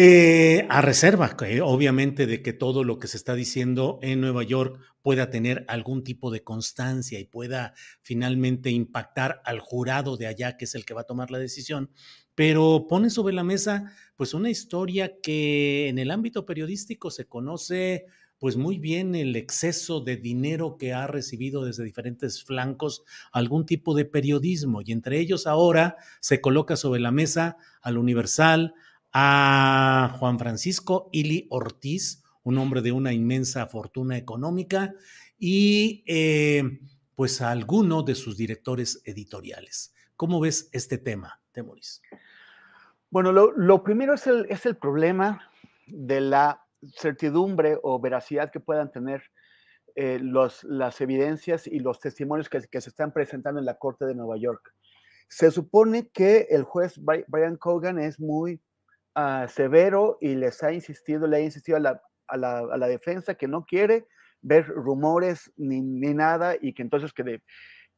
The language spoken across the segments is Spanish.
eh, a reserva, eh, obviamente, de que todo lo que se está diciendo en Nueva York pueda tener algún tipo de constancia y pueda finalmente impactar al jurado de allá, que es el que va a tomar la decisión, pero pone sobre la mesa pues una historia que en el ámbito periodístico se conoce pues muy bien el exceso de dinero que ha recibido desde diferentes flancos algún tipo de periodismo. Y entre ellos ahora se coloca sobre la mesa al Universal, a Juan Francisco Ili Ortiz, un hombre de una inmensa fortuna económica y eh, pues a alguno de sus directores editoriales. ¿Cómo ves este tema, Temoris? Bueno, lo, primero es el, es el problema de la certidumbre o veracidad que puedan tener eh, los, las evidencias y los testimonios que, que, se están presentando en la Corte de Nueva York. Se supone que el juez Brian Cogan es muy uh, severo y les ha insistido, le ha insistido a la, a la, a la defensa que no quiere ver rumores ni, ni nada y que entonces que,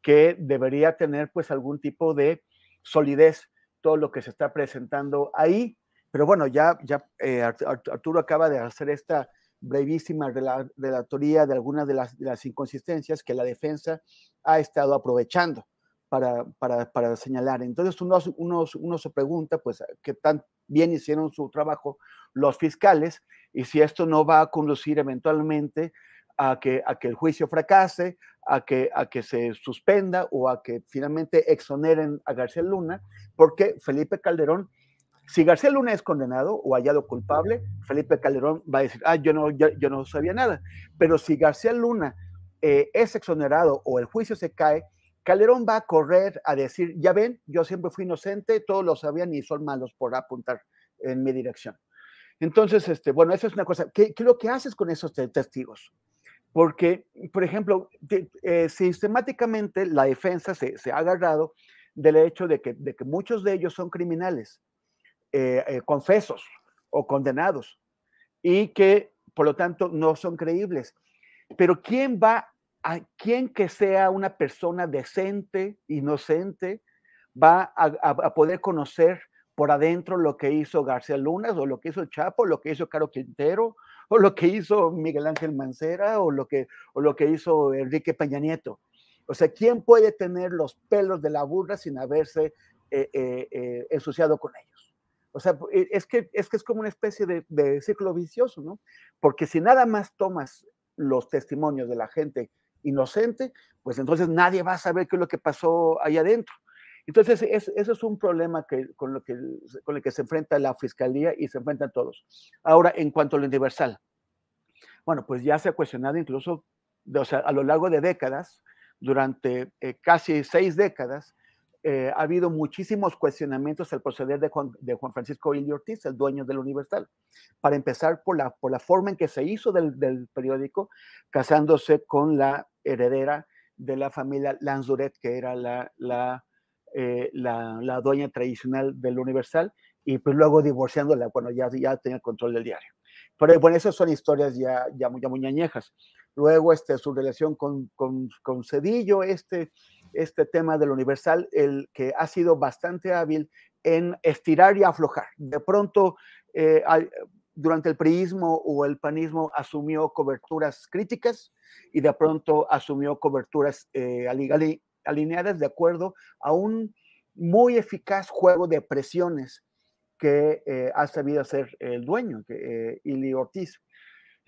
que debería tener pues algún tipo de solidez todo lo que se está presentando ahí. Pero bueno, ya, ya eh, Arturo acaba de hacer esta brevísima relatoría de algunas de las, de las, inconsistencias que la defensa ha estado aprovechando para, para, señalar. Entonces uno, uno, uno, se pregunta, pues, qué tan bien hicieron su trabajo los fiscales y si esto no va a conducir eventualmente a que, a que el juicio fracase, a que, a que se suspenda o a que finalmente exoneren a García Luna, porque Felipe Calderón si García Luna es condenado o hallado culpable, Felipe Calderón va a decir, ah, yo no, yo no sabía nada. Pero si García Luna eh, es exonerado o el juicio se cae, Calderón va a correr a decir, ya ven, yo siempre fui inocente, todos lo sabían y son malos por apuntar en mi dirección. Entonces, este, bueno, eso es una cosa. ¿Qué, qué es lo que haces con esos testigos? Porque, por ejemplo, eh, sistemáticamente la defensa se, se, ha agarrado del hecho de que, de que muchos de ellos son criminales eh, eh, confesos o condenados y que por lo tanto no son creíbles. Pero ¿quién va a quién que sea una persona decente, inocente, va a, poder conocer por adentro lo que hizo García Lunas o lo que hizo Chapo, lo que hizo Caro Quintero o lo que hizo Miguel Ángel Mancera o lo que, o lo que hizo Enrique Peña Nieto? O sea, ¿quién puede tener los pelos de la burra sin haberse eh, eh, eh, ensuciado con ellos? O sea, es que es, que es como una especie de, de, círculo vicioso, ¿no? Porque si nada más tomas los testimonios de la gente inocente, pues entonces nadie va a saber qué es lo que pasó ahí adentro. Entonces, es, eso es un problema que, con, lo que, con el que se enfrenta la fiscalía y se enfrentan todos. Ahora, en cuanto a lo universal, bueno, pues ya se ha cuestionado incluso, a lo largo de décadas, durante eh, casi seis décadas, eh, ha habido muchísimos cuestionamientos al proceder de Juan, de Juan Francisco Ili Ortiz, el dueño del Universal. Para empezar, por la, por la forma en que se hizo del, del periódico, casándose con la heredera de la familia Lanzuret, que era la, la, eh, la, la, dueña tradicional del Universal, y pues luego divorciándola, bueno, ya, ya tenía el control del diario. Pero bueno, esas son historias ya, ya, ya muy añejas. Luego, este, su relación con, con, con Cedillo, este, este tema del universal, el que ha sido bastante hábil en estirar y aflojar. De pronto, eh, durante el priismo o el panismo asumió coberturas críticas y de pronto asumió coberturas eh, alineadas de acuerdo a un muy eficaz juego de presiones que eh, ha sabido hacer el dueño, Ili Ortiz.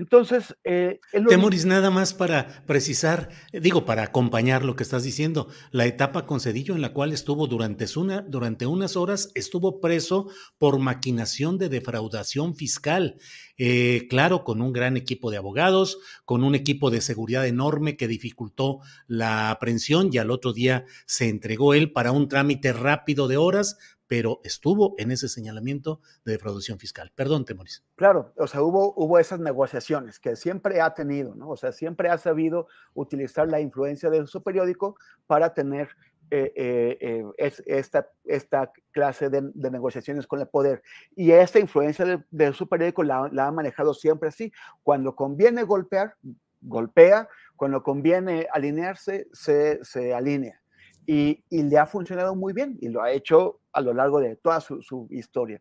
Entonces, eh, Temoris, nada más para precisar, digo, para acompañar lo que estás diciendo, la etapa con Cedillo en la cual estuvo durante, una, durante unas horas, estuvo preso por maquinación de defraudación fiscal. Eh, claro, con un gran equipo de abogados, con un equipo de seguridad enorme que dificultó la aprehensión y al otro día se entregó él para un trámite rápido de horas, pero estuvo en ese señalamiento de defraudación fiscal. Perdón, Temoris. Claro, o sea, hubo, hubo esas negociaciones que siempre ha tenido, ¿no? O sea, siempre ha sabido utilizar la influencia de su periódico para tener eh, eh, eh, esta, esta clase de, negociaciones con el poder. Y esta influencia de, su periódico la, ha manejado siempre así. Cuando conviene golpear, golpea. Cuando conviene alinearse, se, se alinea. Y, y, le ha funcionado muy bien y lo ha hecho a lo largo de toda su, historia.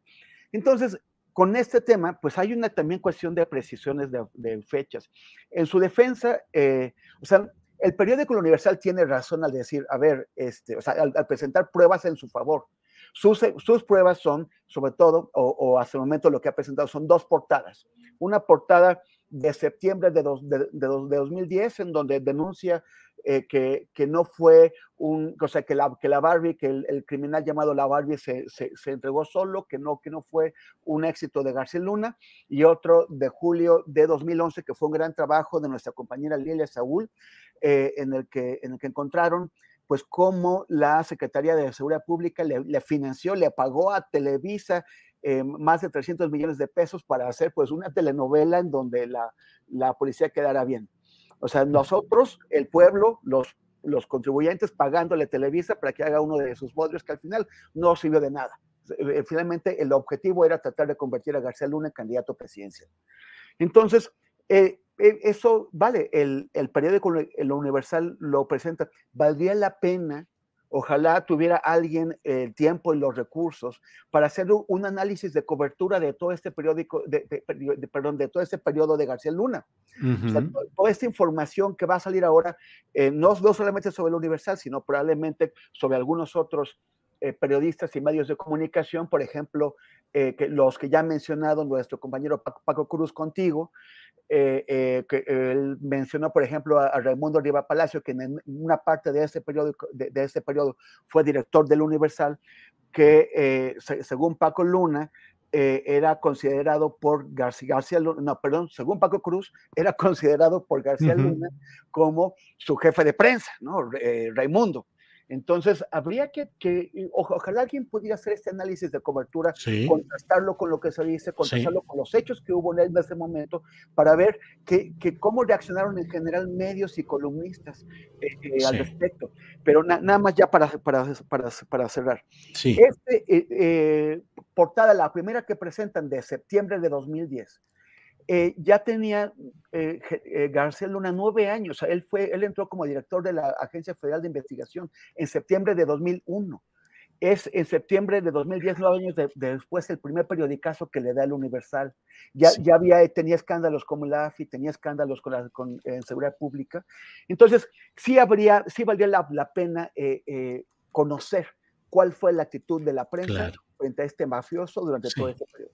Entonces, con este tema, pues hay una también cuestión de precisiones de, fechas. En su defensa, eh, o sea, el periódico Universal tiene razón al decir, a ver, este, o sea, al, presentar pruebas en su favor. Sus, sus pruebas son, sobre todo, o, hasta el momento lo que ha presentado, son dos portadas. Una portada de septiembre de, de, de 2010, en donde denuncia eh, que, que, no fue un, o sea, que la, que la Barbie, que el, criminal llamado la Barbie se, se, entregó solo, que no, que no fue un éxito de García Luna, y otro de julio de 2011, que fue un gran trabajo de nuestra compañera Lilia Saúl, eh, en, el que, en el que encontraron pues cómo la Secretaría de Seguridad Pública le, le financió, le pagó a Televisa eh, más de 300 millones de pesos para hacer pues una telenovela en donde la, la policía quedara bien. O sea, nosotros, el pueblo, los, los contribuyentes pagándole Televisa para que haga uno de sus bodrios que al final no sirvió de nada. Eh, finalmente, el objetivo era tratar de convertir a García Luna en candidato a presidencia. Entonces, eh, eh, eso vale, el, el periódico El Universal lo presenta. ¿Valdría la pena Ojalá tuviera alguien el tiempo y los recursos para hacer un análisis de cobertura de todo este periódico, de, perdón, de todo este periodo de García Luna. toda esta información que va a salir ahora, eh, no, no solamente sobre el Universal, sino probablemente sobre algunos otros eh, periodistas y medios de comunicación, por ejemplo, eh, que los que ya ha mencionado nuestro compañero Paco Cruz contigo, eh, eh, que él mencionó, por ejemplo, a, Raimundo Riva Palacio, que en una parte de ese periodo, de, ese periodo fue director del Universal, que eh, según Paco Luna, era considerado por García, García, Luna, no, perdón, según Paco Cruz, era considerado por García Luna como su jefe de prensa, ¿no? Raimundo. Entonces, habría que, ojalá alguien pudiera hacer este análisis de cobertura, contrastarlo con lo que se dice, contrastarlo con los hechos que hubo en ese momento, para ver que, cómo reaccionaron en general medios y columnistas eh, eh, al respecto. Pero nada más ya para, para, para, cerrar. Este, eh, portada, la primera que presentan de septiembre de 2010, eh, ya tenía eh, eh, García Luna nueve años. Él, fue, él entró como director de la Agencia Federal de Investigación en septiembre de 2001. Es en septiembre de 2010, nueve años después, el primer periodicazo que le da el Universal. Ya, ya había, tenía escándalos como la AFI, tenía escándalos con, la, con seguridad pública. Entonces, sí, habría, sí valdría la, la pena conocer cuál fue la actitud de la prensa frente a este mafioso durante todo este periodo.